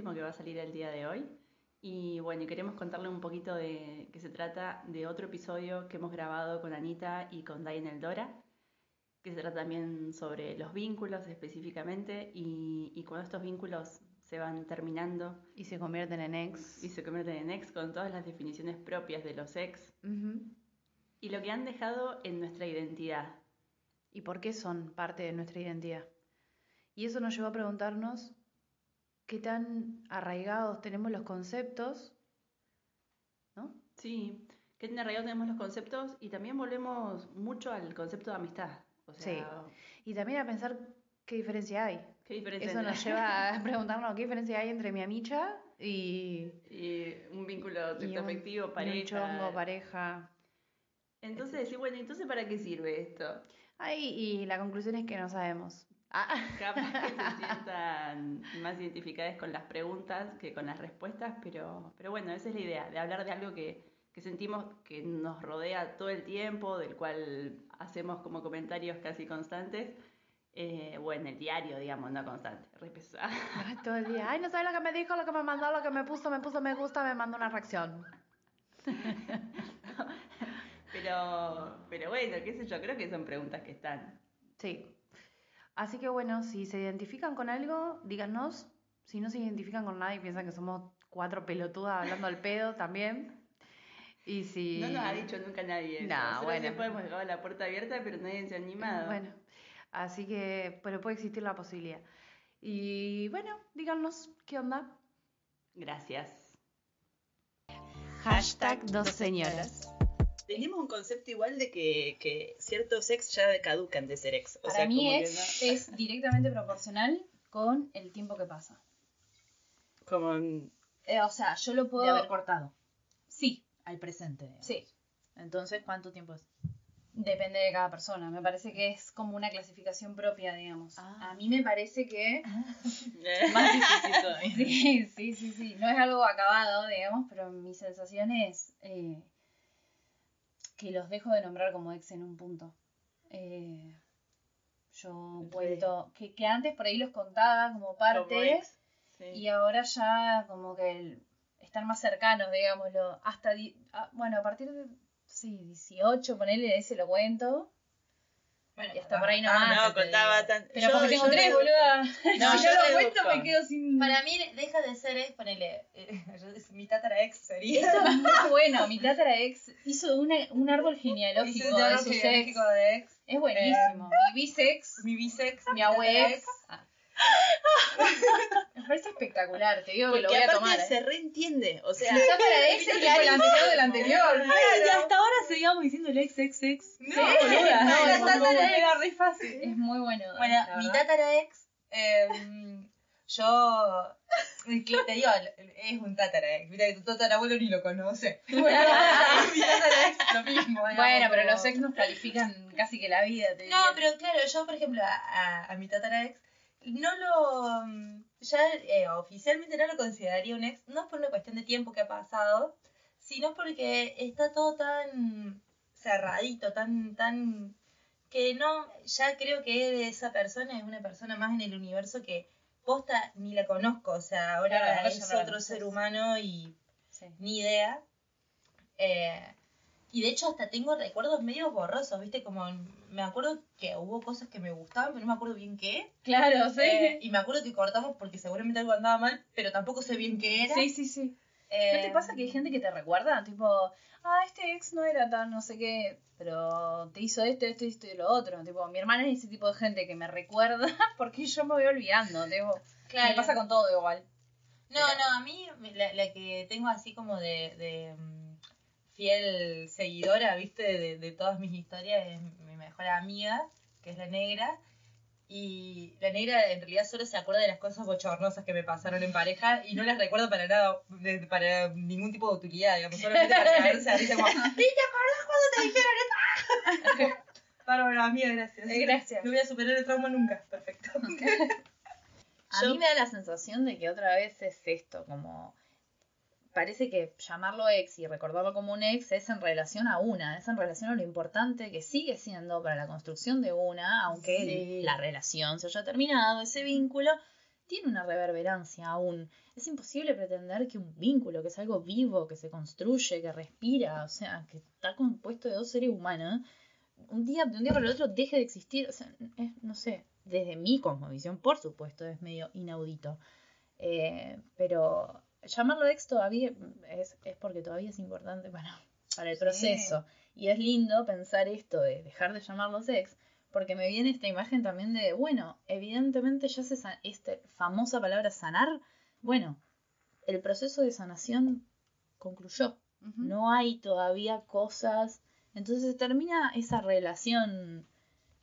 Último que va a salir el día de hoy y bueno, y queremos contarle un poquito de que se trata de otro episodio que hemos grabado con Anita y con Dayan Eldora, que se trata también sobre los vínculos específicamente y, y cuando estos vínculos se van terminando Y se convierten en ex. y se convierten en ex con todas las definiciones propias de los ex Ujú. y lo que han dejado en nuestra identidad. ¿Y por qué son parte de nuestra identidad? Y eso nos llevó a preguntarnos qué tan arraigados tenemos los conceptos, ¿no? Sí, que tan arraigados tenemos los conceptos y también volvemos mucho al concepto de amistad. O sea, Y también a pensar qué diferencia hay. ¿qué diferencia Eso nos lleva a preguntarnos qué diferencia hay entre mi amicha y, y un vínculo sexoafectivo, y un pareja. chongo, pareja. Entonces decir, bueno, entonces ¿para qué sirve esto? Ay, y la conclusión es que no sabemos. Ah, Capaz que se sientan más identificadas con las preguntas que con las respuestas, pero, pero bueno, esa es la idea, de hablar de algo que, que sentimos que nos rodea todo el tiempo, del cual hacemos como comentarios casi constantes, eh, o en el diario, digamos, no constante, re todo el día. Ay, no sabes lo que me dijo, lo que me mandó, lo que me puso, me puso me gusta, me mandó una reacción. Pero, pero bueno, qué sé yo, creo que son preguntas que están. Sí. Así que bueno, si se identifican con algo, díganos. Si no se identifican con nada y piensan que somos cuatro pelotudas hablando al pedo también. Y si... No nos ha dicho nunca nadie Nosotros bueno. siempre hemos dejado la puerta abierta, pero nadie se ha animado. Bueno, así que, pero puede existir la posibilidad. Y bueno, díganos qué onda. Gracias. Hashtag dos señoras. Tenemos un concepto igual de que, que ciertos ex ya caducan de ser ex. O Para sea, mí como que es directamente proporcional con el tiempo que pasa. como en- Eh, o sea, yo lo puedo... De haber cortado Sí, al presente. digamos. sí. Entonces, ¿cuánto tiempo es? Depende de cada persona. Me parece que es como una clasificación propia, digamos. Ah. A mí me parece que... Más difícil todavía. Sí, sí, sí, sí. No es algo acabado, digamos, pero mi sensación es eh, que los dejo de nombrar como ex en un punto. Eh, yo cuento que, que antes por ahí los contaba como parte como ex. Sí. y ahora ya como que el- están más cercanos, digámoslo. Hasta, di- ah, bueno, a partir de, sí, 18, ponele, ese lo cuento. Bueno, Y hasta por ahí Ah, más, no, contaba tan. Pero yo- porque tengo tres, boluda. No, si yo lo cuento me quedo sin... Para mí deja de ser ex, ponele, eh, mi tatara ex sería. Esto es muy bueno. Mi tatara ex hizo una, un árbol genealógico un de árbol ex. genealógico de ex. Es buenísimo. mi bisex, Mi bisex, mi tatara abuex. Ah. Espectacular. Te digo que lo voy a tomar. ¿eh? se reentiende. O sea, Mi tatara ex es tipo el anterior del anterior. Y hasta ahora seguíamos diciendo el ex, ex, ex. Sí, boluda. no, la es tatara muy ex. Era re fácil. Es muy bueno. Bueno, mi tatara ex, em, yo, que te digo, es un tatara ex. Mira que tu tatarabuelo ni lo conoce. mi tatara ex, lo mismo. digamos, Bueno, pero como- los ex nos califican casi que la vida. Te No, diría. pero claro, yo, por ejemplo, a, a, a mi tatara ex, no lo. Ya eh, oficialmente no lo consideraría un ex, no por una cuestión de tiempo que ha pasado, sino porque está todo tan cerradito, tan. tan que no. Ya creo que esa persona es una persona más en el universo que posta ni la conozco, o sea, ahora Claro, es otro conoces. ser humano y Sí. ni idea. Eh, y de hecho hasta tengo recuerdos medio borrosos, ¿viste? Como me acuerdo que hubo cosas que me gustaban, pero no me acuerdo bien qué. Claro, sí. Eh, y me acuerdo que cortamos porque seguramente algo andaba mal, pero tampoco sé bien qué era. Sí, sí, sí. Eh, ¿No te pasa que hay gente que te recuerda? Tipo, ah, este ex no era tan no sé qué, pero te hizo esto, esto, esto y lo otro. Tipo, mi hermana es ese tipo de gente que me recuerda porque yo me voy olvidando. Tipo, Claro. Me pasa con todo igual. No, no, a mí la, la que tengo así como de, de mm, fiel seguidora, viste, de, de todas mis historias, es mejor amiga, que es la negra. Y la negra en realidad solo se acuerda de las cosas bochornosas que me pasaron en pareja y no las recuerdo para nada, de- para ningún tipo de utilidad, digamos, solamente para caerse a risa como, ¿y te acordás cuando te dijeron esto? Bárbaro, amiga, gracias. Eh, gracias. No voy a superar el trauma nunca, perfecto. A Yo- mí me da la sensación de que otra vez es esto, como parece que llamarlo ex y recordarlo como un ex es en relación a una, es en relación a lo importante que sigue siendo para la construcción de una, aunque Sí. la relación se haya terminado, ese vínculo tiene una reverberancia aún. Es imposible pretender que un vínculo, que es algo vivo, que se construye, que respira, o sea, que está compuesto de dos seres humanos, un día, de un día para el otro deje de existir. O sea, es, no sé, desde mi cosmovisión, por supuesto, es medio inaudito. Eh, pero llamarlo ex todavía es, es porque todavía es importante para, para el Sí. proceso. Y es lindo pensar esto de dejar de llamarlos ex, porque me viene esta imagen también de, bueno, evidentemente ya se esta famosa palabra sanar, bueno, el proceso de sanación concluyó. No hay todavía cosas. Entonces se termina esa relación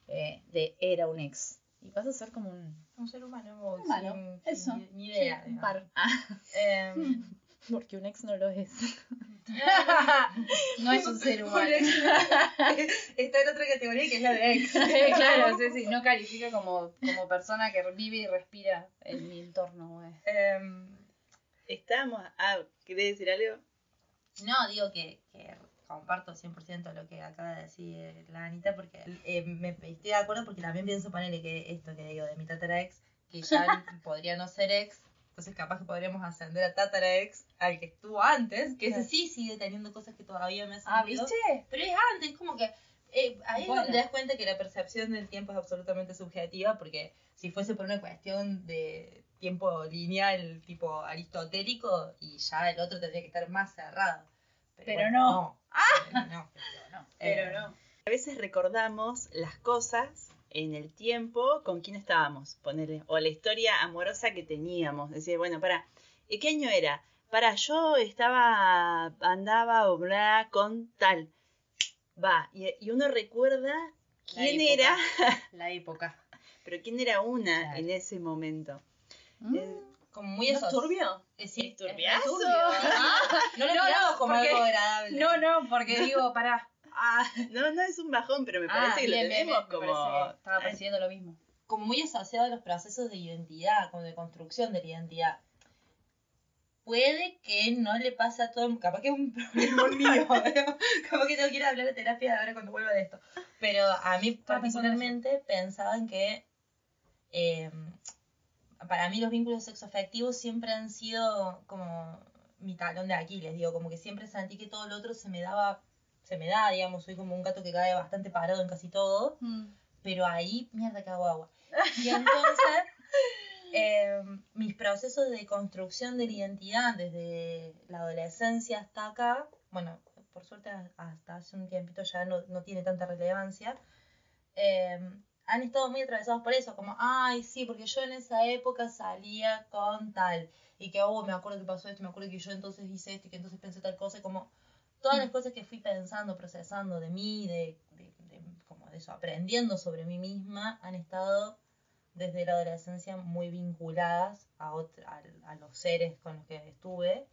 eh, de era un ex. Y pasa a ser como un, Un ser humano, sin- eso. sin ni idea. sí, un par. Ah, Em, porque un ex no lo es. No es un ser humano. Está en otra categoría que es la de ex. claro, sí, sí, no califica como, como persona que vive y respira en mi entorno. güey. Em, Estamos. Ah, ¿querés decir algo? no, digo que, que comparto 100% lo que acaba de decir la Anita, porque eh, me, estoy de acuerdo porque también pienso ponerle que esto que digo de mi tatara ex, que ya podría no ser ex, entonces capaz que podríamos ascender a tatara ex al que estuvo antes, que ese sí sigue teniendo cosas que todavía me hacen Ah. ¿viste? Pero es antes, como que eh, ahí Bueno. es donde te das cuenta que la percepción del tiempo es absolutamente subjetiva, porque si fuese por una cuestión de tiempo lineal, tipo aristotélico, y ya el otro tendría que estar más cerrado. Pero bueno, no. Pero no. Pero Eh, no. A veces recordamos las cosas en el tiempo con quién estábamos, ponerle, o la historia amorosa que teníamos. Decir, bueno, para, ¿y qué año era? Para, yo estaba, andaba o bla con tal. Va, y, y uno recuerda quién época. era, La época. pero quién era una Claro. en ese momento. Mm. Como muy ¿No es turbio? Sí, ¿Es turbiazo? turbio. No lo No, miramos no, como porque- algo agradable. No, no, porque digo, pará. Ah, no, no es un bajón, pero me parece ah, que bien, lo tenemos bien, como... parece- estaba persiguiendo lo mismo. como muy asociado a los procesos de identidad, como de construcción de la identidad. Puede que no le pase a todo el mundo, capaz que es un problema mío, capaz que tengo que ir a hablar de terapia ahora cuando vuelva de esto. Pero a mí particularmente pensaba en que eh, para mí los vínculos sexoafectivos siempre han sido como mi talón de Aquiles, digo, como que siempre sentí que todo lo otro se me daba, se me da, digamos, soy como un gato que cae bastante parado en casi todo pero ahí, mierda que hago agua. Y entonces, eh, mis procesos de construcción de la identidad desde la adolescencia hasta acá, bueno, por suerte hasta hace un tiempito ya no, no tiene tanta relevancia, eh, han estado muy atravesados por eso, como, ay, sí, porque yo en esa época salía con tal, y que, oh, me acuerdo que pasó esto, me acuerdo que yo entonces hice esto, y que entonces pensé tal cosa, y como todas las cosas que fui pensando, procesando de mí, de, de, de- como de eso, aprendiendo sobre mí misma, han estado desde la adolescencia muy vinculadas a, otra- a, a los seres con los que estuve.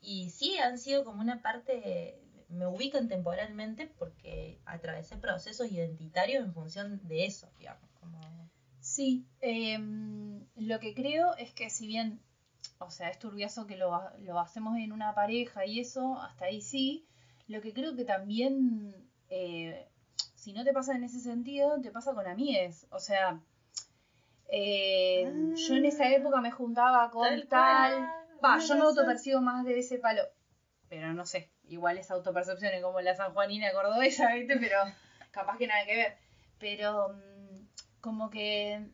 Y sí, han sido como una parte, me ubican temporalmente porque atravesé procesos identitarios en función de eso, digamos. Como... Sí, em, lo que creo es que si bien, o sea, es turbiazo que lo, lo hacemos en una pareja y eso, hasta ahí sí, lo que creo que también, eh, si no te pasa en ese sentido, te pasa con amigues. O sea, eh, yo en esa época me juntaba con Tal va, yo me autopercibo más de ese palo, pero no sé, igual esa autopercepción es como la sanjuanina cordobesa, ¿viste? Pero capaz que nada que ver. Pero mm, como que,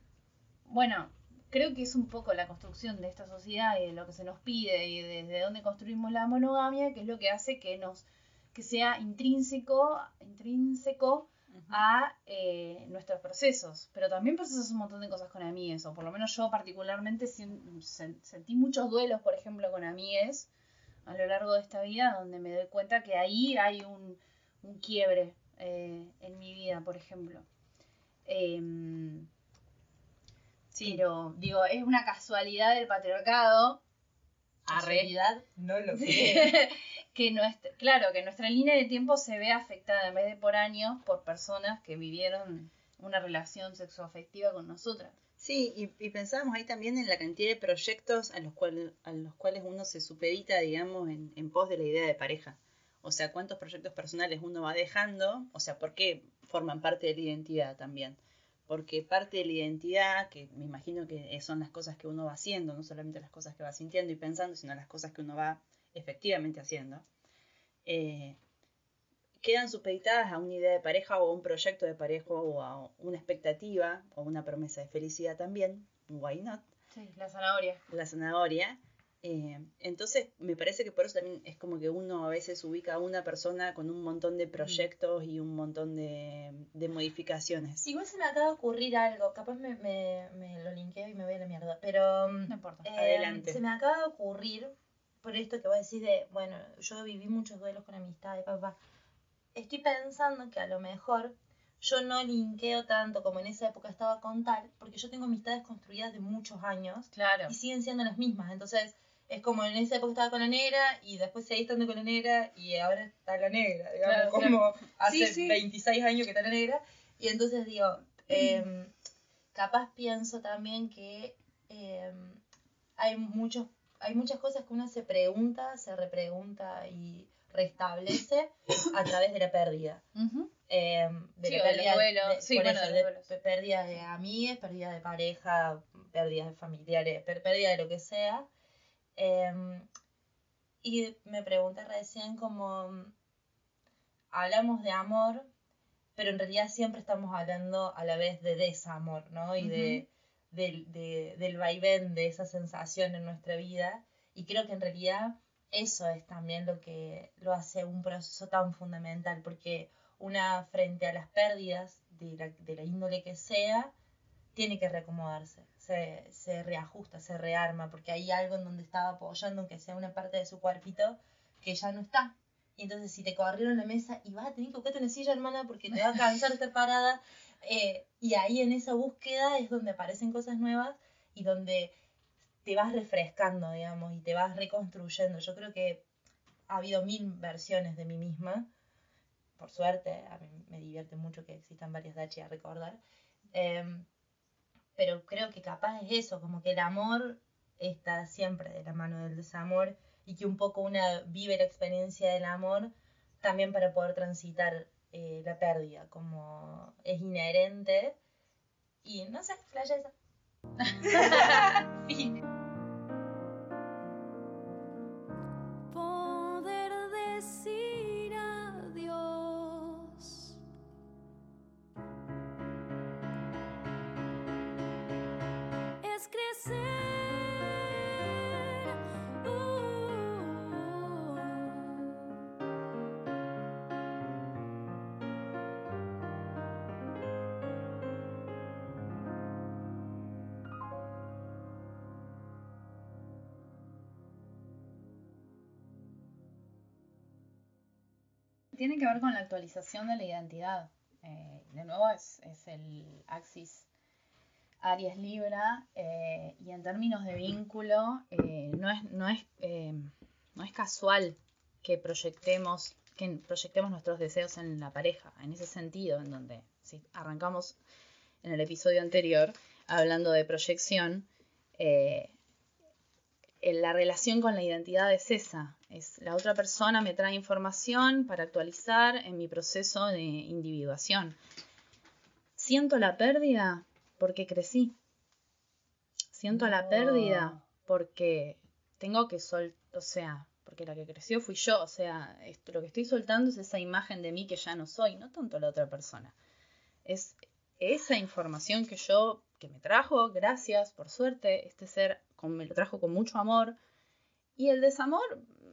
bueno, creo que es un poco la construcción de esta sociedad y de lo que se nos pide y desde dónde construimos la monogamia, que es lo que hace que nos que sea intrínseco, intrínseco a eh, nuestros procesos. Pero también procesas un montón de cosas con amigues, o por lo menos yo particularmente sentí muchos duelos, por ejemplo, con amigues a lo largo de esta vida donde me doy cuenta que ahí hay un, un quiebre eh, en mi vida, por ejemplo. Em, Sí. Pero, digo, es una casualidad del patriarcado. Arre. realidad, no lo sé. que nuestra, claro, que nuestra línea de tiempo se ve afectada en vez de por años por personas que vivieron una relación sexoafectiva con nosotras. Sí, y, pensábamos ahí también en la cantidad de proyectos a los, cuales a los cuales uno se supedita, digamos, en, en pos de la idea de pareja. O sea, cuántos proyectos personales uno va dejando, o sea, por qué forman parte de la identidad también. Porque parte de la identidad, que me imagino que son las cosas que uno va haciendo, no solamente las cosas que va sintiendo y pensando, sino las cosas que uno va efectivamente haciendo, eh, quedan supeditadas a una idea de pareja o a un proyecto de pareja o a una expectativa o una promesa de felicidad también, why not, Sí, la zanahoria. la zanahoria. Eh, entonces me parece que por eso también es como que uno a veces ubica a una persona con un montón de proyectos y un montón de, de modificaciones. Igual se me acaba de ocurrir algo, capaz me, me, me lo linkeo y me voy a la mierda, pero mm, No importa. eh, Adelante. se me acaba de ocurrir, por esto que vos decís de, bueno, yo viví muchos duelos con amistades, papá. Estoy pensando que a lo mejor yo no linkeo tanto como en esa época estaba con tal, porque yo tengo amistades construidas de muchos años Claro. y siguen siendo las mismas. Entonces, es como en esa época estaba con la negra y después seguí estando con la negra y ahora está la negra, digamos, Claro, como hace Sí, sí. 26 años que está la negra. Y entonces digo, em, capaz pienso también que em, hay muchos hay muchas cosas que uno se pregunta, se repregunta y restablece a través de la pérdida. Em, de Sí, la pérdida, de- Sí, por bueno, eso, de pérdida amigos, pérdida de pareja, pérdidas de familiares, pérdida de lo que sea. Em, y me pregunté recién como hablamos de amor, pero en realidad siempre estamos hablando a la vez de desamor, ¿no? Y de, del, de- del vaivén de esa sensación en nuestra vida. Y creo que en realidad eso es también lo que lo hace un proceso tan fundamental, porque una frente a las pérdidas de la, índole que sea, tiene que reacomodarse, se, se reajusta, se rearma, porque hay algo en donde estaba apoyando, aunque sea una parte de su cuerpito, que ya no está. Y entonces si te corrieron la mesa y vas a tener que buscarte una silla, hermana, porque te va a cansar estar parada. eh, y ahí en esa búsqueda es donde aparecen cosas nuevas y donde te vas refrescando, digamos, y te vas reconstruyendo. Yo creo que ha habido mil versiones de mí misma. Por suerte, a mí me divierte mucho que existan varias Dachi a recordar. Em, pero creo que capaz es eso, como que el amor está siempre de la mano del desamor y que un poco una vive la experiencia del amor también para poder transitar eh, la pérdida, como es inherente y no sé, flash esa. Fin. Poder Tiene que ver con la actualización de la identidad. Eh, de nuevo es, el axis Aries Libra eh, y en términos de vínculo eh, no es, casual que proyectemos, nuestros deseos en la pareja, en ese sentido, en donde si arrancamos en el episodio anterior hablando de proyección, eh, la relación con la identidad es esa. Es la otra persona me trae información para actualizar en mi proceso de individuación. Siento la pérdida porque crecí. Siento la No. pérdida porque tengo que soltar, o sea, porque la que creció fui yo, o sea, esto, lo que estoy soltando es esa imagen de mí que ya no soy, no tanto la otra persona. Es esa información que yo, que me trajo, gracias, por suerte, este ser con- me lo trajo con mucho amor. Y el desamor,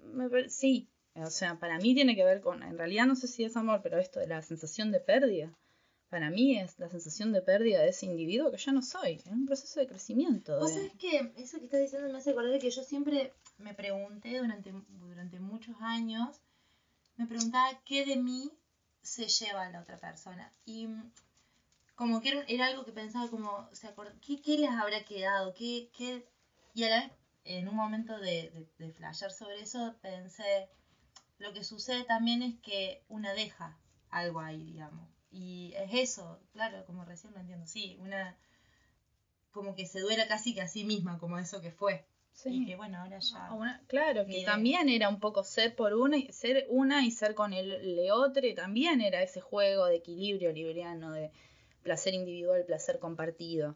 me sí, o sea, para mí tiene que ver con, en realidad no sé si es amor, pero esto de la sensación de pérdida, para mí es la sensación de pérdida de ese individuo que ya no soy, en un proceso de crecimiento. Vos de- sabés que eso que estás diciendo me hace acordar que yo siempre me pregunté durante, durante muchos años, me preguntaba qué de mí se lleva la otra persona. Y como que era, era algo que pensaba como, ¿se ¿qué, qué les habrá quedado? ¿Qué, qué? Y a la vez, en un momento de, de, de flashear sobre eso, pensé, lo que sucede también es que una deja algo ahí, digamos. Y es eso, claro, como recién lo entiendo, sí, una como que se duela casi que a sí misma, como eso que fue. Sí. Y que bueno, ahora ya. Ah, una- claro, que también era un poco ser por una y ser una y ser con el, el otro, y también era ese juego de equilibrio libriano, de placer individual, placer compartido.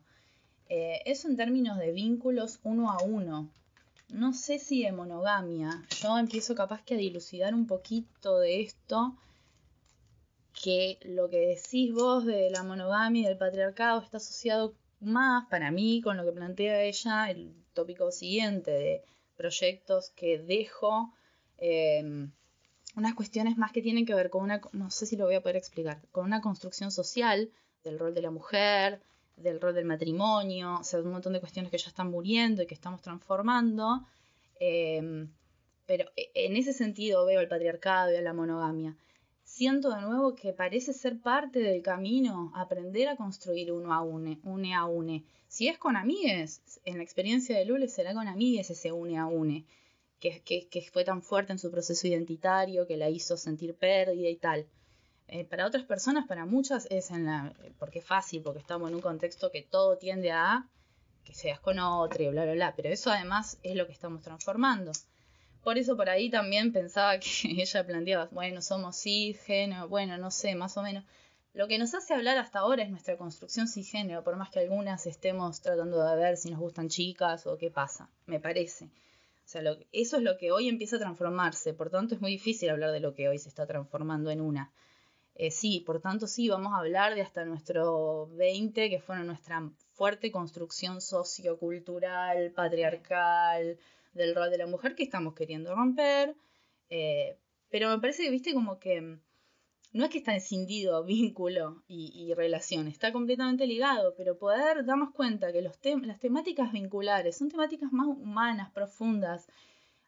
Eh, eso en términos de vínculos uno a uno. No sé si de monogamia. Yo empiezo capaz que a dilucidar un poquito de esto, que lo que decís vos de la monogamia y del patriarcado está asociado más para mí con lo que plantea ella el tópico siguiente de proyectos que dejo, eh, unas cuestiones más que tienen que ver con una, no sé si lo voy a poder explicar, con una construcción social del rol de la mujer, del rol del matrimonio, o sea, un montón de cuestiones que ya están muriendo y que estamos transformando. eh, pero en ese sentido veo el patriarcado y a la monogamia. Siento de nuevo que parece ser parte del camino aprender a construir uno a une, une a une. Si es con amigues, en la experiencia de Lule será con amigues ese une a une, que, que, que fue tan fuerte en su proceso identitario, que la hizo sentir pérdida y tal. Eh, para otras personas, para muchas, es en la. porque es fácil, porque estamos en un contexto que todo tiende a que seas con otro y bla, bla, bla. Pero eso además es lo que estamos transformando. Por eso por ahí también pensaba que ella planteaba, bueno, somos cisgénero, bueno, no sé, más o menos. Lo que nos hace hablar hasta ahora es nuestra construcción cisgénero, por más que algunas estemos tratando de ver si nos gustan chicas o qué pasa, me parece. O sea, lo- eso es lo que hoy empieza a transformarse, por tanto es muy difícil hablar de lo que hoy se está transformando en una. Eh, sí, por tanto sí, vamos a hablar de hasta nuestro 20, que fueron nuestra fuerte construcción sociocultural, patriarcal, del rol de la mujer que estamos queriendo romper. eh, pero me parece que, viste, como que mm, no es que está escindido vínculo y, relación, está completamente ligado, pero poder darnos cuenta que los las temáticas vinculares son temáticas más humanas, profundas,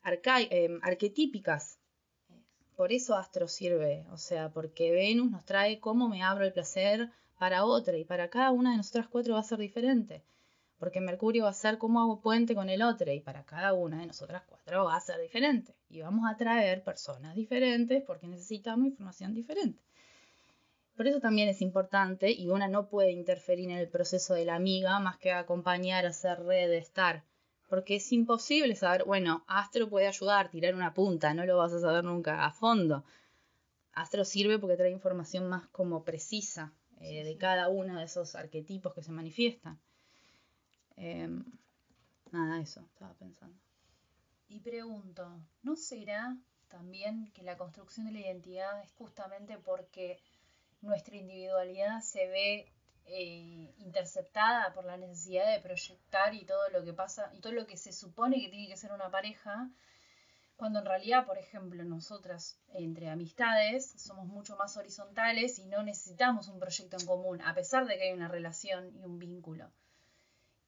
eh, arquetípicas. Por eso Astro sirve, o sea, porque Venus nos trae cómo me abro el placer para otra y para cada una de nosotras cuatro va a ser diferente. Porque Mercurio va a ser cómo hago puente con el otro y para cada una de nosotras cuatro va a ser diferente. Y vamos a traer personas diferentes porque necesitamos información diferente. Por eso también es importante y una no puede interferir en el proceso de la amiga más que acompañar, hacer red, estar. Porque es imposible saber, bueno, Astro puede ayudar, tirar una punta, no lo vas a saber nunca a fondo. Astro sirve porque trae información más como precisa eh, de cada uno de esos arquetipos que se manifiestan. Em, nada, eso, estaba pensando. Y pregunto, ¿no será también que la construcción de la identidad es justamente porque nuestra individualidad se ve eh, interceptada por la necesidad de proyectar y todo lo que pasa y todo lo que se supone que tiene que ser una pareja, cuando en realidad, por ejemplo, nosotras entre amistades somos mucho más horizontales y no necesitamos un proyecto en común, a pesar de que hay una relación y un vínculo.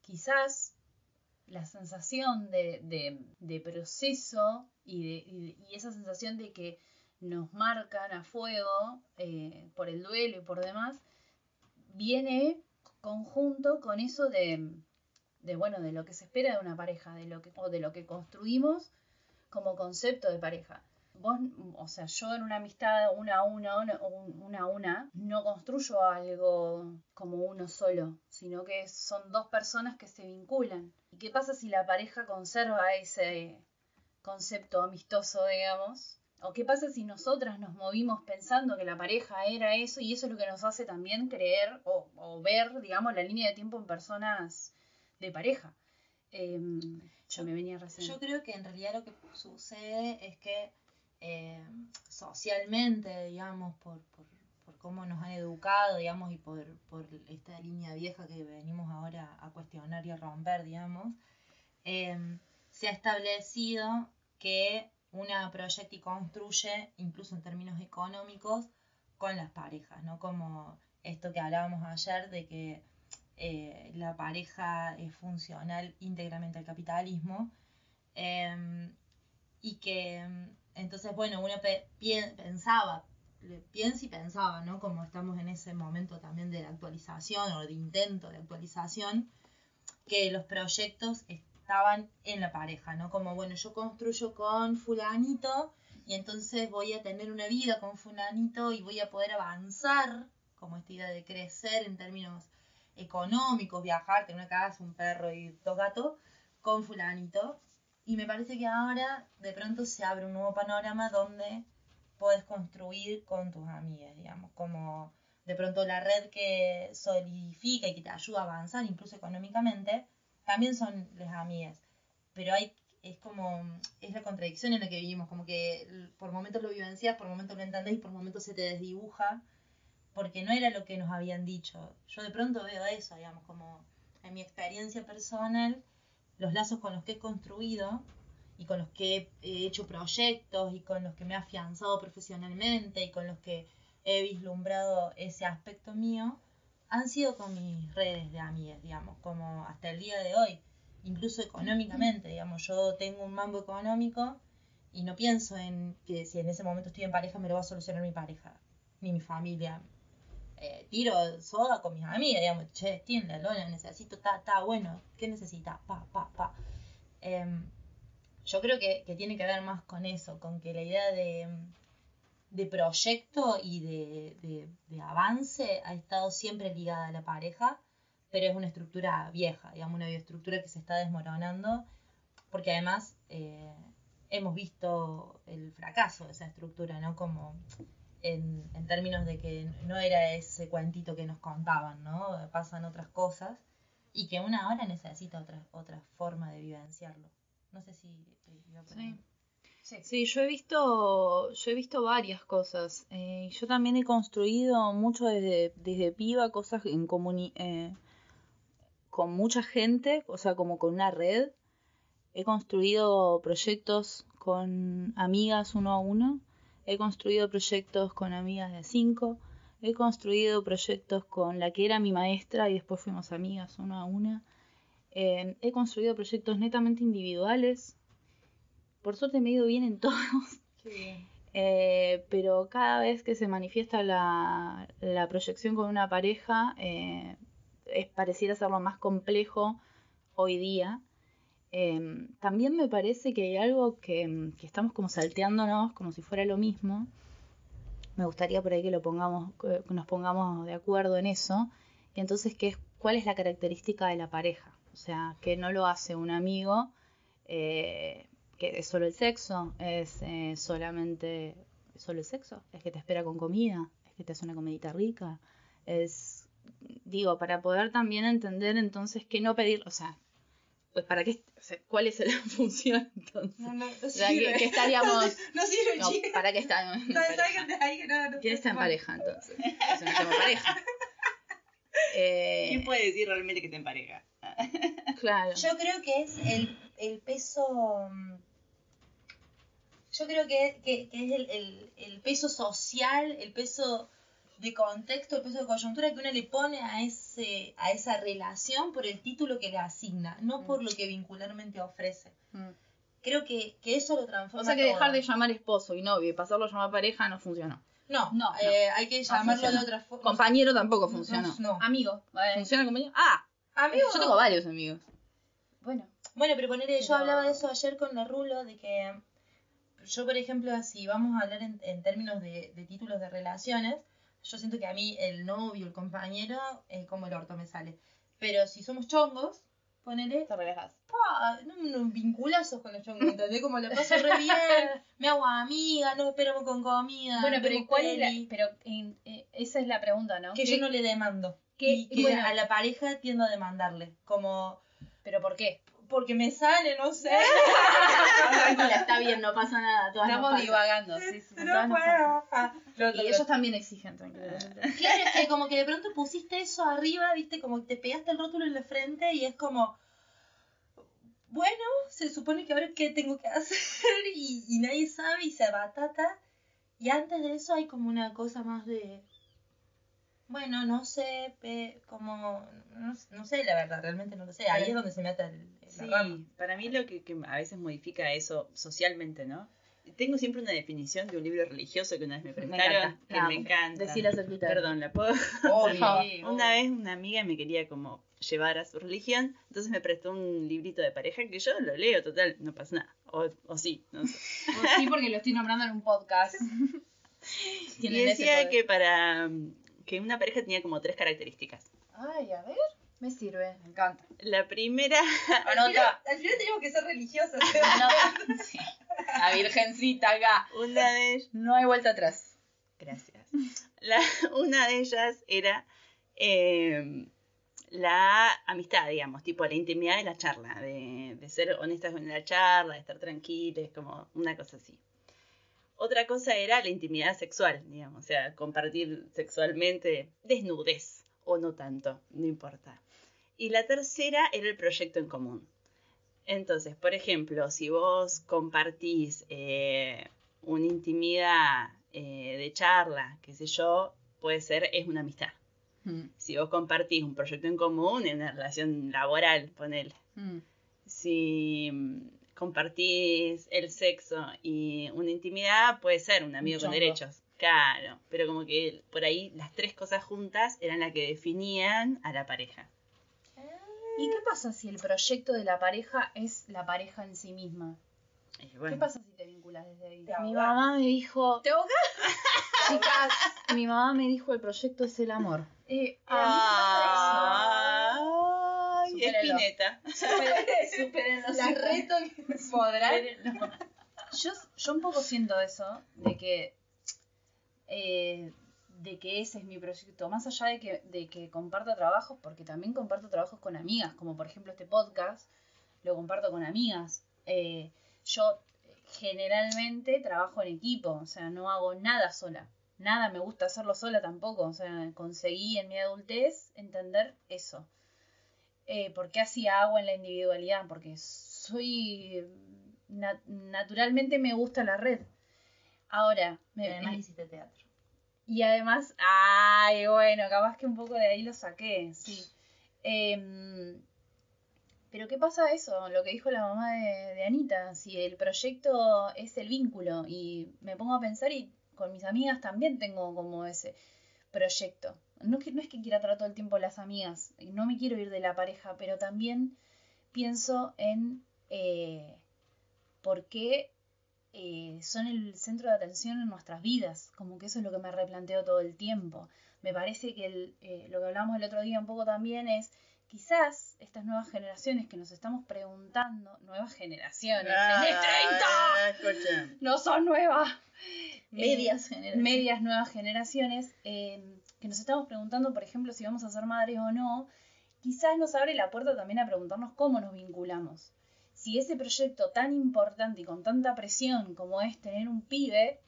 Quizás la sensación de, de- de proceso y, de, y- esa sensación de que nos marcan a fuego eh, por el duelo y por demás, viene conjunto con eso de, bueno, de lo que se espera de una pareja, de lo que, o de lo que construimos como concepto de pareja. Vos, o sea, yo en una amistad una a una, una, una a una, no construyo algo como uno solo, sino que son dos personas que se vinculan. ¿Y qué pasa si la pareja conserva ese concepto amistoso, digamos? ¿O qué pasa si nosotras nos movimos pensando que la pareja era eso y eso es lo que nos hace también creer o, o ver, digamos, la línea de tiempo en personas de pareja? Em, yo me venía recién. Yo creo que en realidad lo que sucede es que eh, socialmente, digamos, por, por, por cómo nos han educado, digamos, y por, por esta línea vieja que venimos ahora a cuestionar y a romper, digamos, eh, se ha establecido que una proyecta y construye, incluso en términos económicos, con las parejas, ¿no? Como esto que hablábamos ayer de que eh, la pareja es funcional íntegramente al capitalismo. em, y que entonces, bueno, uno pensaba, piensa y pensaba, ¿no? Como estamos en ese momento también de actualización o de intento de actualización, que los proyectos estaban en la pareja, ¿no? Como, bueno, yo construyo con fulanito y entonces voy a tener una vida con fulanito y voy a poder avanzar, como esta idea de crecer en términos económicos, viajar, tener una casa, un perro y dos gatos, con fulanito. Y me parece que ahora de pronto se abre un nuevo panorama donde puedes construir con tus amigas, digamos, como de pronto la red que solidifica y que te ayuda a avanzar, incluso económicamente, también son las amigas. Pero hay, es como, es la contradicción en la que vivimos, como que por momentos lo vivencias, por momentos lo entendés y por momentos se te desdibuja, porque no era lo que nos habían dicho. Yo de pronto veo eso, digamos, como en mi experiencia personal, los lazos con los que he construido y con los que he hecho proyectos y con los que me he afianzado profesionalmente y con los que he vislumbrado ese aspecto mío, han sido con mis redes de amigas, digamos, como hasta el día de hoy, incluso económicamente, digamos, yo tengo un mambo económico y no pienso en que si en ese momento estoy en pareja me lo va a solucionar mi pareja, ni mi familia. Eh, tiro soda con mis amigas, digamos, che, la lona, necesito, ta, ta, bueno, ¿qué necesitas? Pa, pa, pa. Em, yo creo que, que tiene que ver más con eso, con que la idea de, de proyecto y de, de- de avance ha estado siempre ligada a la pareja, pero es una estructura vieja, digamos, una bioestructura que se está desmoronando, porque además eh, hemos visto el fracaso de esa estructura, ¿no? Como en, en términos de que no era ese cuentito que nos contaban, ¿no? Pasan otras cosas y que una ahora necesita otra, otra forma de vivenciarlo. No sé si... eh, iba ahí. Sí. Sí, yo he visto, yo he visto varias cosas. Eh, yo también he construido mucho desde, desde piba, cosas en comuni eh, con mucha gente, o sea, como con una red. He construido proyectos con amigas uno a uno. He construido proyectos con amigas de cinco. He construido proyectos con la que era mi maestra y después fuimos amigas una a una. Eh, he construido proyectos netamente individuales. Por suerte me he ido bien en todos. Eh, pero cada vez que se manifiesta la, la proyección con una pareja, eh, es, pareciera ser lo más complejo hoy día. Eh, también me parece que hay algo que, que estamos como salteándonos como si fuera lo mismo. Me gustaría por ahí que lo pongamos, que nos pongamos de acuerdo en eso. Y entonces, ¿qué es, ¿cuál es la característica de la pareja? O sea, que no lo hace un amigo, eh, que es solo el sexo, es eh, solamente solo el sexo, es que te espera con comida, es que te hace una comidita rica, es, digo, para poder también entender entonces que no pedir, o sea, pues para qué, o sea, cuál es la función entonces. No, no, no sirve. que estaríamos, No sirve, no, chica. para qué está en No, no, no ¿Quién está en pareja entonces? Yo no tengo pareja. Eh, ¿Quién puede decir realmente que está en pareja? claro. Yo creo que es el, el peso. Mm, Yo creo que, que- que es el, el- el peso social, el peso de contexto, el peso de coyuntura que uno le pone a ese a esa relación por el título que le asigna, no por lo que vincularmente ofrece. Mm. Creo que, que eso lo transforma. O sea que todo. dejar de llamar esposo y novio y pasarlo a llamar pareja no funcionó. No, No, no. eh, hay que llamarlo de otra forma. Compañero tampoco funcionó. No. Amigo. eh, ¿Funciona compañero? Ah, Amigo, yo tengo varios amigos. Bueno. Bueno, pero poner, yo Pero- hablaba de eso ayer con la Rulo, de que yo, por ejemplo, si vamos a hablar en, en términos de, de títulos de relaciones, yo siento que a mí el novio, el compañero, es como el orto me sale. Pero si somos chongos, ponele, Te relajas. pa, no, no, vinculazos con los chongos, ¿entendés? Como la paso re bien, me hago amiga, nos esperamos con comida. Bueno, pero ¿y vemos cuál es la, peli. pero en- eh, esa es la pregunta, ¿no? Que ¿Qué- yo no le demando. que- y que bueno. a la pareja tiendo a demandarle. Como, pero ¿por qué? Porque me sale, no sé. Tranquila, está bien, no pasa nada. todas Estamos divagando, sí, sí, No puedo. Lo- Y lo- ellos también exigen, tranquila. Claro, es que como que de pronto pusiste eso arriba, viste, como que te pegaste el rótulo en la frente y es como, bueno, se supone que ahora qué tengo que hacer y, y nadie sabe y se batata. Y antes de eso hay como una cosa más de, Bueno, no sé, pe- como, no, no sé la verdad, realmente no lo sé. Ahí Pero- es donde se me ata el, la Sí, rama. para mí lo que, que a veces modifica eso socialmente, ¿no? Tengo siempre una definición de un libro religioso que una vez me prestaron, que Ah, me encanta. Decila cerquita. Perdón, ¿la puedo? Obvio. Una vez una amiga me quería como llevar a su religión, entonces me prestó un librito de pareja que yo lo leo, total, no pasa nada. O, o sí, no sé. Pues sí, porque lo estoy nombrando en un podcast. Y decía que para que una pareja tenía como tres características. Ay, a ver. Me sirve. Me encanta. La primera, Anota. Al final teníamos que ser religiosos. Anota. Sí. La virgencita acá. una de ellas, No hay vuelta atrás. gracias. La, una de ellas era eh, la amistad, digamos, tipo la intimidad de la charla, de, de ser honestas en la charla, de estar tranquilas, como una cosa así. Otra cosa era la intimidad sexual, digamos, o sea, compartir sexualmente desnudez o no tanto, no importa. Y la tercera era el proyecto en común. Entonces, por ejemplo, si vos compartís eh, una intimidad eh, de charla, qué sé yo, puede ser, es una amistad. Mm, Si vos compartís un proyecto en común, en una relación laboral, ponele. mm. Si compartís el sexo y una intimidad, puede ser un amigo con derechos. Claro, pero como que por ahí las tres cosas juntas eran las que definían a la pareja. ¿Y qué pasa si el proyecto de la pareja es la pareja en sí misma? ¿Qué bueno, pasa si te vinculas desde ahí? Mi mamá me dijo, ¿Te ahogás? chicas, mi mamá me dijo el proyecto es el amor. Eh, a Eso. Espineta. Supérenlo, La reto que podrán. Yo, yo un poco siento eso, de que, eh, de que ese es mi proyecto, más allá de que, de que comparto trabajos, porque también comparto trabajos con amigas, como por ejemplo este podcast, lo comparto con amigas. Eh, yo generalmente trabajo en equipo, o sea, no hago nada sola. Nada me gusta hacerlo sola tampoco, o sea, conseguí en mi adultez entender eso. Eh, ¿Por qué así hago en la individualidad? Porque soy na- naturalmente me gusta la red. Ahora, me, Además hiciste teatro. y además, ay, bueno, capaz que un poco de ahí lo saqué, sí. Em, pero ¿qué pasa eso? Lo que dijo la mamá de, de Anita, si el proyecto es el vínculo y me pongo a pensar y con mis amigas también tengo como ese proyecto. No, es que, no es que quiera tratar todo el tiempo las amigas, no me quiero ir de la pareja, pero también pienso en eh, por qué eh, son el centro de atención en nuestras vidas, como que eso es lo que me replanteo todo el tiempo. Me parece que el, eh, lo que hablamos el otro día un poco también es, quizás estas nuevas generaciones que nos estamos preguntando, nuevas generaciones, tenés 30, Ah, no son nuevas, Medias Eh, generaciones. medias nuevas generaciones, eh, que nos estamos preguntando, por ejemplo, si vamos a ser madres o no, quizás nos abre la puerta también a preguntarnos cómo nos vinculamos. Si ese proyecto tan importante y con tanta presión como es tener un pibe,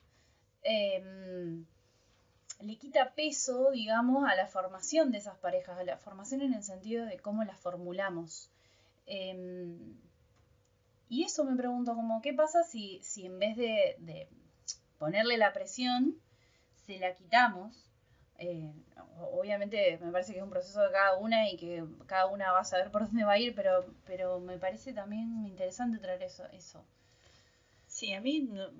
eh, le quita peso, digamos, a la formación de esas parejas, a la formación en el sentido de cómo las formulamos. Eh, y eso me pregunto, como, ¿qué pasa si, si en vez de ponerle la presión, se la quitamos? Eh, obviamente me parece que es un proceso de cada una y que cada una va a saber por dónde va a ir, pero, pero me parece también interesante traer eso. eso. Sí, a mí, no-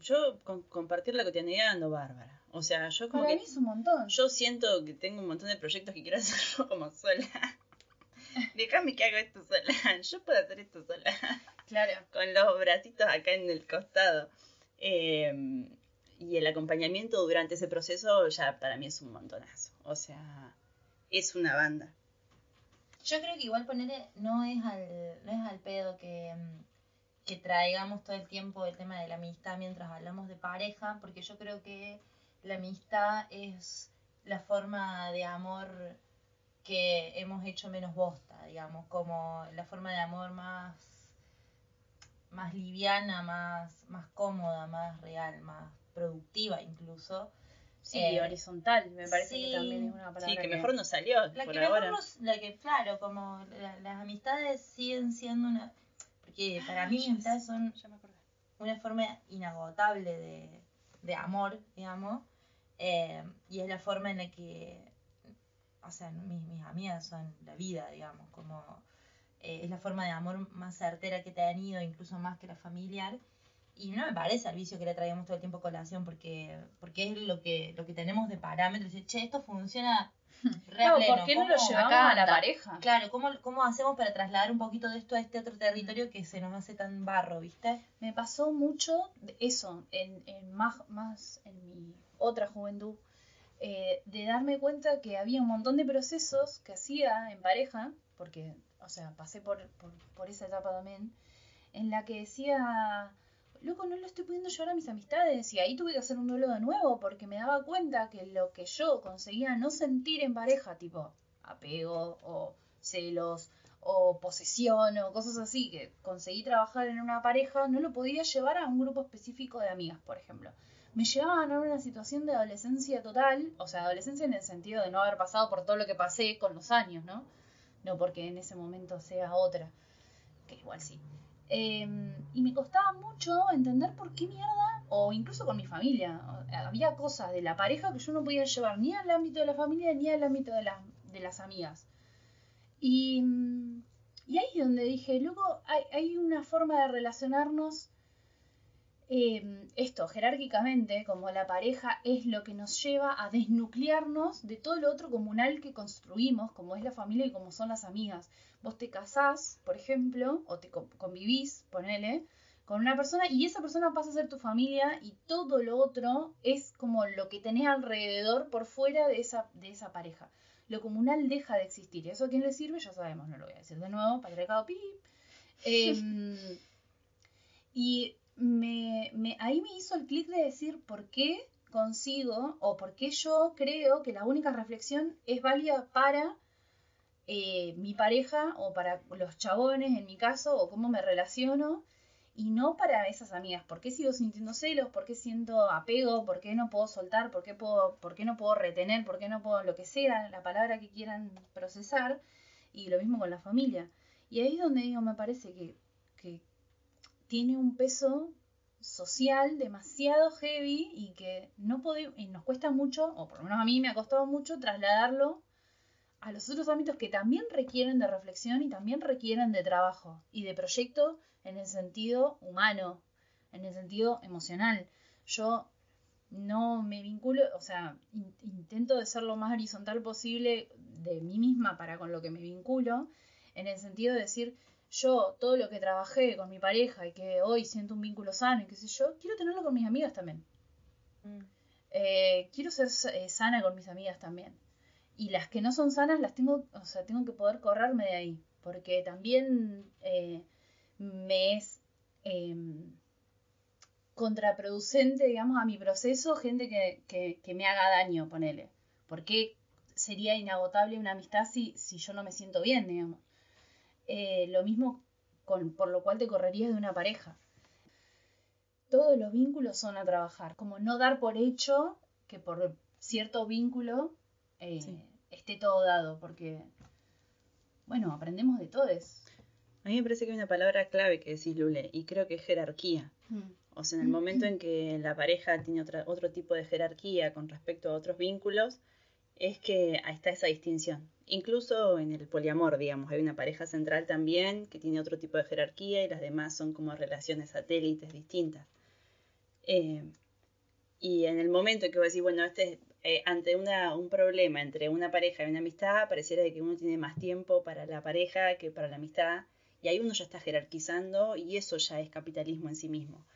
yo con compartir la cotidianidad ando bárbara. O sea, yo como Para que mí es un montón. yo siento que tengo un montón de proyectos que quiero hacer yo como sola. Déjame que haga esto sola. Yo puedo hacer esto sola. Claro. Con los bracitos acá en el costado. Eh, y el acompañamiento durante ese proceso ya para mí es un montonazo. O sea, es una banda. Yo creo que igual poner no es al, no es al pedo que, mm, que traigamos todo el tiempo el tema de la amistad mientras hablamos de pareja, porque yo creo que la amistad es la forma de amor que hemos hecho menos bosta, digamos, como la forma de amor más, más liviana, más, más cómoda, más real, más productiva incluso. Sí, Eh, horizontal, me parece sí. que también es una palabra. Sí, que mejor no salió La por que mejor ahora. nos- la que, claro, como la- las amistades siguen siendo una... Porque para mí las amistades son Ya me acordé. una forma inagotable de, de amor, digamos, eh, y es la forma en la que o sea, mis, mis amigas son la vida, digamos, como eh, es la forma de amor más certera que he tenido, incluso más que la familiar. Y no me parece al vicio que le traíamos todo el tiempo a colación, porque, porque es lo que, lo que tenemos de parámetros. Y, che, esto funciona re No, pleno. ¿por qué no lo ¿Cómo- llevamos a la pareja? Claro, ¿cómo, ¿cómo hacemos para trasladar un poquito de esto a este otro territorio que se nos hace tan barro, viste? Me pasó mucho eso, en, en más, más en mi otra juventud, eh, de darme cuenta que había un montón de procesos que hacía en pareja, porque, o sea, pasé por, por, por esa etapa también, en la que decía, loco, no lo estoy pudiendo llevar a mis amistades, y ahí tuve que hacer un duelo de nuevo, porque me daba cuenta que lo que yo conseguía no sentir en pareja, tipo apego o celos o posesión o cosas así que conseguí trabajar en una pareja, no lo podía llevar a un grupo específico de amigas, por ejemplo. Me llevaban a una situación de adolescencia total, o sea, adolescencia en el sentido de no haber pasado por todo lo que pasé con los años, ¿no? No porque en ese momento sea otra, que igual sí. Eh, y me costaba mucho entender por qué mierda, o incluso con mi familia, había cosas de la pareja que yo no podía llevar ni al ámbito de la familia ni al ámbito de, las de las amigas. Y, y ahí es donde dije, loco, hay, hay una forma de relacionarnos eh, esto, jerárquicamente, como la pareja es lo que nos lleva a desnuclearnos de todo lo otro comunal que construimos, como es la familia y como son las amigas. Vos te casás, por ejemplo, o te co- convivís, ponele, con una persona y esa persona pasa a ser tu familia y todo lo otro es como lo que tenés alrededor por fuera de esa, de esa pareja. Lo comunal deja de existir. ¿Y eso a quién le sirve? Ya sabemos, no lo voy a decir de nuevo, patriarcado pip. Em, y me, ahí me hizo el clic de decir por qué consigo o por qué yo creo que la única reflexión es válida para eh, mi pareja o para los chabones en mi caso o cómo me relaciono y no para esas amigas. ¿Por qué sigo sintiendo celos? ¿Por qué siento apego? ¿Por qué no puedo soltar? ¿Por qué, puedo, ¿Por qué no puedo retener? ¿Por qué no puedo lo que sea, la palabra que quieran procesar? Y lo mismo con la familia. Y ahí es donde digo, me parece que tiene un peso social demasiado heavy y que no podemos, y nos cuesta mucho, o por lo menos a mí me ha costado mucho trasladarlo a los otros ámbitos que también requieren de reflexión y también requieren de trabajo y de proyecto en el sentido humano, en el sentido emocional. Yo no me vinculo, o sea, in- intento de ser lo más horizontal posible de mí misma para con lo que me vinculo, en el sentido de decir, yo todo lo que trabajé con mi pareja y que hoy siento un vínculo sano y qué sé yo, quiero tenerlo con mis amigas también. Eh, quiero ser eh, sana con mis amigas también. Y las que no son sanas las tengo, o sea, tengo que poder correrme de ahí. Porque también eh, me es em, contraproducente, digamos, a mi proceso, gente que, que, que me haga daño, ponele. Porque sería inagotable una amistad si, si yo no me siento bien, digamos. Eh, lo mismo con, por lo cual te correrías de una pareja. Todos los vínculos son a trabajar, como no dar por hecho que por cierto vínculo eh, Sí. esté todo dado, porque, bueno, aprendemos de todos. A mí me parece que hay una palabra clave que decís, Lule, y creo que es jerarquía. O sea, en el momento en que la pareja tiene otra, otro tipo de jerarquía con respecto a otros vínculos, es que ahí está esa distinción. Incluso en el poliamor, digamos, hay una pareja central también que tiene otro tipo de jerarquía y las demás son como relaciones satélites distintas. Eh, y en el momento en que vos decís, bueno, este, eh, ante un problema entre una pareja y una amistad, pareciera que uno tiene más tiempo para la pareja que para la amistad. Y ahí uno ya está jerarquizando y eso ya es capitalismo en sí mismo.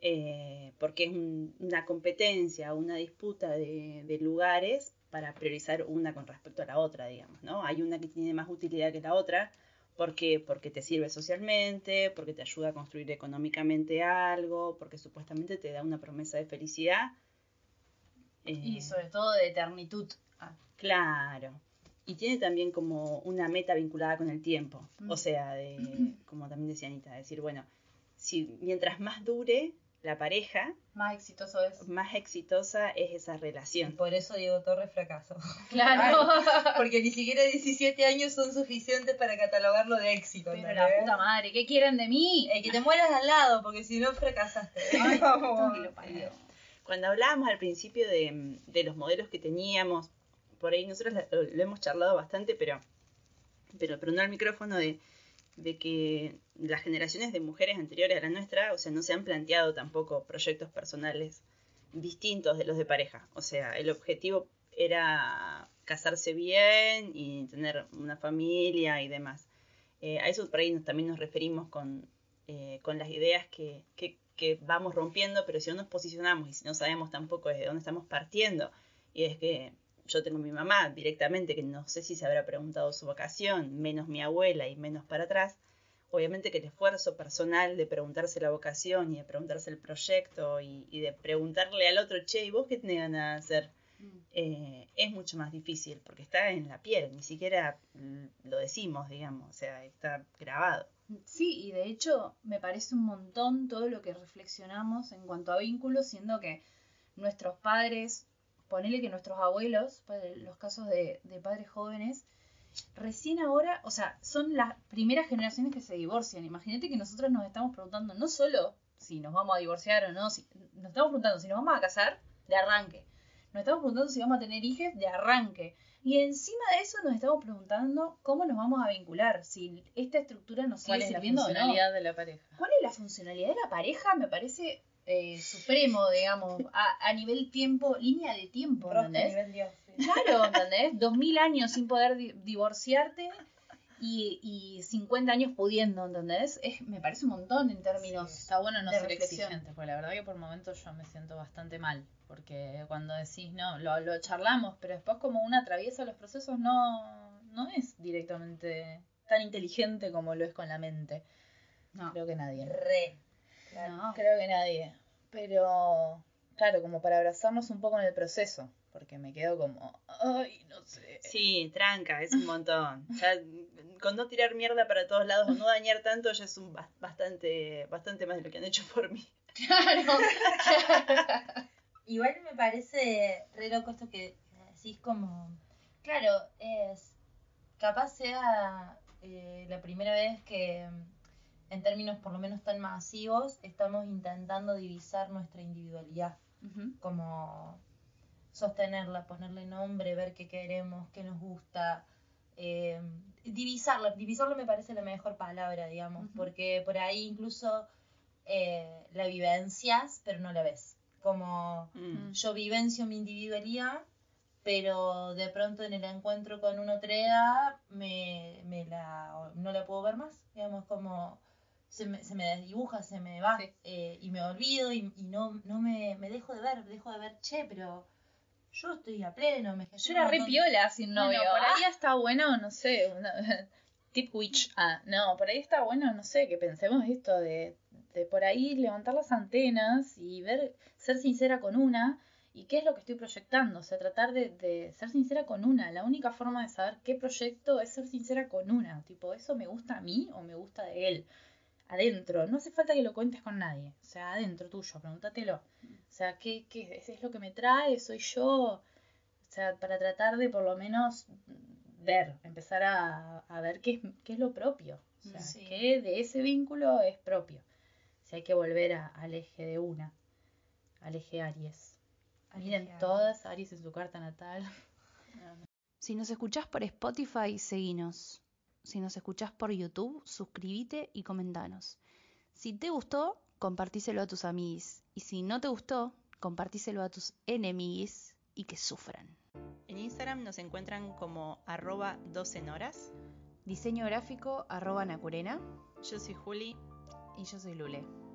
Eh, porque es un- una competencia, una disputa de lugares para priorizar una con respecto a la otra, digamos, ¿no? Hay una que tiene más utilidad que la otra, porque porque te sirve socialmente, porque te ayuda a construir económicamente algo, porque supuestamente te da una promesa de felicidad. Eh, Y sobre todo de eternitud. Ah, Claro. Y tiene también como una meta vinculada con el tiempo. Mm. O sea, de, como también decía Anita, decir, bueno, si mientras más dure la pareja, más exitoso es. más exitosa es esa Y relación. por eso Diego Torres fracasó. Claro. Porque ni siquiera 17 años son suficientes para catalogarlo de éxito. Pero la puta madre, ¿qué quieren de mí? Eh, que te mueras al lado, porque si no fracasaste. Ay, parió. Cuando hablábamos al principio de, de los modelos que teníamos por ahí nosotros lo hemos charlado bastante, pero, pero, pero no al micrófono de, de que las generaciones de mujeres anteriores a la nuestra, o sea, no se han planteado tampoco proyectos personales distintos de los de pareja. O sea, el objetivo era casarse bien y tener una familia y demás. Eh, a eso por ahí nos- también nos referimos con, eh, con las ideas que, que, que vamos rompiendo, pero si no nos posicionamos y si no sabemos tampoco desde dónde estamos partiendo, y es que yo tengo mi mamá directamente, que no sé si se habrá preguntado su vocación, menos mi abuela y menos para atrás, obviamente que el esfuerzo personal de preguntarse la vocación y de preguntarse el proyecto y, y de preguntarle al otro, che, ¿y vos qué tenés ganas de hacer? eh, es mucho más difícil porque está en la piel, ni siquiera mm, lo decimos, digamos, o sea, está grabado. Sí, y de hecho me parece un montón todo lo que reflexionamos en cuanto a vínculos, siendo que nuestros padres, ponele que nuestros abuelos, para los casos de, de padres jóvenes, recién ahora, o sea, son las primeras generaciones que se divorcian. Imagínate que nosotros nos estamos preguntando no solo si nos vamos a divorciar o no, si, nos estamos preguntando si nos vamos a casar de arranque. Nos estamos preguntando si vamos a tener hijos de arranque. Y encima de eso nos estamos preguntando cómo nos vamos a vincular, si esta estructura nos sigue ¿Cuál es la sirviendo o no. funcionalidad de la pareja? ¿Cuál es la funcionalidad de la pareja? Me parece eh, supremo, digamos, a, a nivel tiempo, línea de tiempo, ¿entendés? nivel Dios. sí. Claro, ¿entendés? Dos mil años sin poder di- divorciarte y, y 50 años pudiendo, ¿entendés? Es, me parece un montón en términos... Está bueno no de ser reflexión. exigente, porque la verdad que por momentos yo me siento bastante mal, porque cuando decís, no, lo, lo charlamos, pero después como uno atraviesa los procesos no, no es directamente tan inteligente como lo es con la mente. No. Creo que nadie. Re. Claro. No. Creo que nadie. Pero, claro, como para abrazarnos un poco en el proceso, porque me quedo como, ay, no sé. Sí, tranca, es un montón. Ya, con no tirar mierda para todos lados o no dañar tanto ya es un bas- bastante, bastante más de lo que han hecho por mí. Claro. Igual me parece re loco esto que decís como, claro, es, capaz sea eh, la primera vez que en términos por lo menos tan masivos estamos intentando divisar nuestra individualidad, como sostenerla, ponerle nombre, ver qué queremos, qué nos gusta, eh, divisarla, divisarla me parece la mejor palabra, digamos, porque por ahí incluso eh, la vivencias, pero no la ves. Como Mm. yo vivencio mi individualidad, pero de pronto en el encuentro con una otra edad me, me la, no la puedo ver más. Digamos, como se me, se me desdibuja, se me va Sí. eh, y me olvido y, y no, no me, me dejo de ver, dejo de ver, che, pero yo estoy a pleno. Me Yo era re piola sin novio. Bueno, por ahí Ah, está bueno, no sé, una- tip witch. Ah, no, por ahí está bueno, no sé, que pensemos esto de, de por ahí levantar las antenas y ver, ser sincera con una y qué es lo que estoy proyectando. O sea, tratar de, de ser sincera con una. La única forma de saber qué proyecto es ser sincera con una. Tipo, ¿eso me gusta a mí o me gusta de él? Adentro, no hace falta que lo cuentes con nadie. O sea, adentro tuyo, pregúntatelo. O sea, ¿qué, qué es, es lo que me trae? ¿Soy yo? O sea, para tratar de por lo menos ver, empezar a, a ver qué es, qué es lo propio. O sea, Sí. qué de ese vínculo es propio. Si hay que volver a- al eje de una, al eje Aries. Miren todas Aries en su carta natal. Si nos escuchás por Spotify, seguinos. Si nos escuchás por YouTube, suscríbete y comentanos. Si te gustó, compartíselo a tus amigos. Y si no te gustó, compartíselo a tus enemigos y que sufran. En Instagram nos encuentran como arroba 12 horas. Diseño gráfico, arroba Nacurena. Yo soy Juli. Y yo soy Lule.